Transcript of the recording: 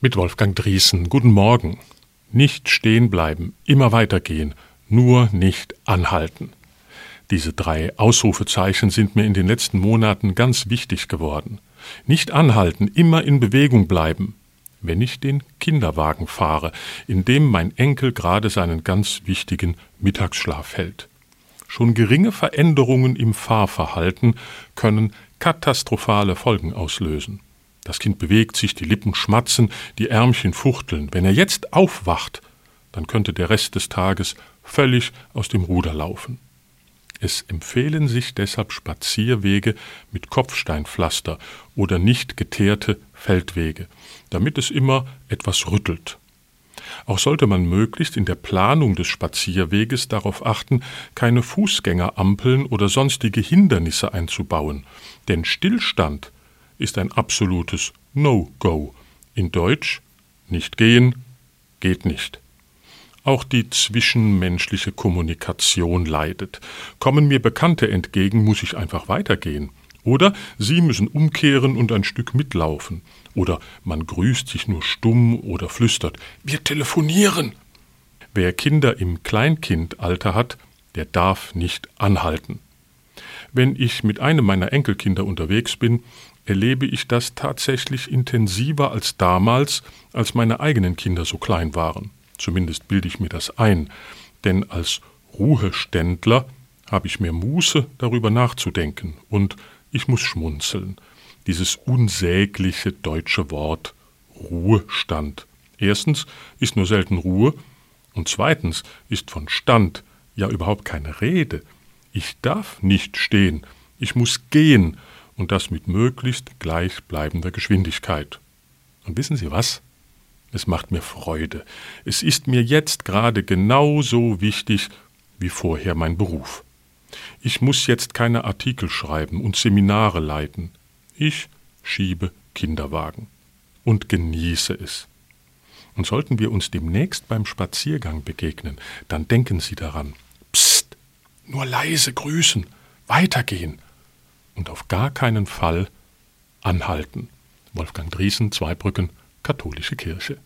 mit Wolfgang Driesen. Guten Morgen. Nicht stehen bleiben, immer weitergehen, nur nicht anhalten. Diese drei Ausrufezeichen sind mir in den letzten Monaten ganz wichtig geworden. Nicht anhalten, immer in Bewegung bleiben. Wenn ich den Kinderwagen fahre, in dem mein Enkel gerade seinen ganz wichtigen Mittagsschlaf hält. Schon geringe Veränderungen im Fahrverhalten können katastrophale Folgen auslösen. Das Kind bewegt sich, die Lippen schmatzen, die Ärmchen fuchteln. Wenn er jetzt aufwacht, dann könnte der Rest des Tages völlig aus dem Ruder laufen. Es empfehlen sich deshalb Spazierwege mit Kopfsteinpflaster oder nicht geteerte Feldwege, damit es immer etwas rüttelt. Auch sollte man möglichst in der Planung des Spazierweges darauf achten, keine Fußgängerampeln oder sonstige Hindernisse einzubauen, denn Stillstand ist ein absolutes No-Go. In Deutsch nicht gehen, geht nicht. Auch die zwischenmenschliche Kommunikation leidet. Kommen mir Bekannte entgegen, muss ich einfach weitergehen. Oder sie müssen umkehren und ein Stück mitlaufen. Oder man grüßt sich nur stumm oder flüstert, wir telefonieren. Wer Kinder im Kleinkindalter hat, der darf nicht anhalten. Wenn ich mit einem meiner Enkelkinder unterwegs bin, erlebe ich das tatsächlich intensiver als damals, als meine eigenen Kinder so klein waren. Zumindest bilde ich mir das ein, denn als Ruheständler habe ich mir Muße, darüber nachzudenken, und ich muss schmunzeln. Dieses unsägliche deutsche Wort Ruhestand. Erstens ist nur selten Ruhe, und zweitens ist von Stand ja überhaupt keine Rede. Ich darf nicht stehen, ich muss gehen, und das mit möglichst gleichbleibender Geschwindigkeit. Und wissen Sie was? Es macht mir Freude. Es ist mir jetzt gerade genauso wichtig wie vorher mein Beruf. Ich muss jetzt keine Artikel schreiben und Seminare leiten. Ich schiebe Kinderwagen und genieße es. Und sollten wir uns demnächst beim Spaziergang begegnen, dann denken Sie daran. Psst, nur leise grüßen, weitergehen und auf gar keinen Fall anhalten. Wolfgang Driesen, Zweibrücken, Katholische Kirche.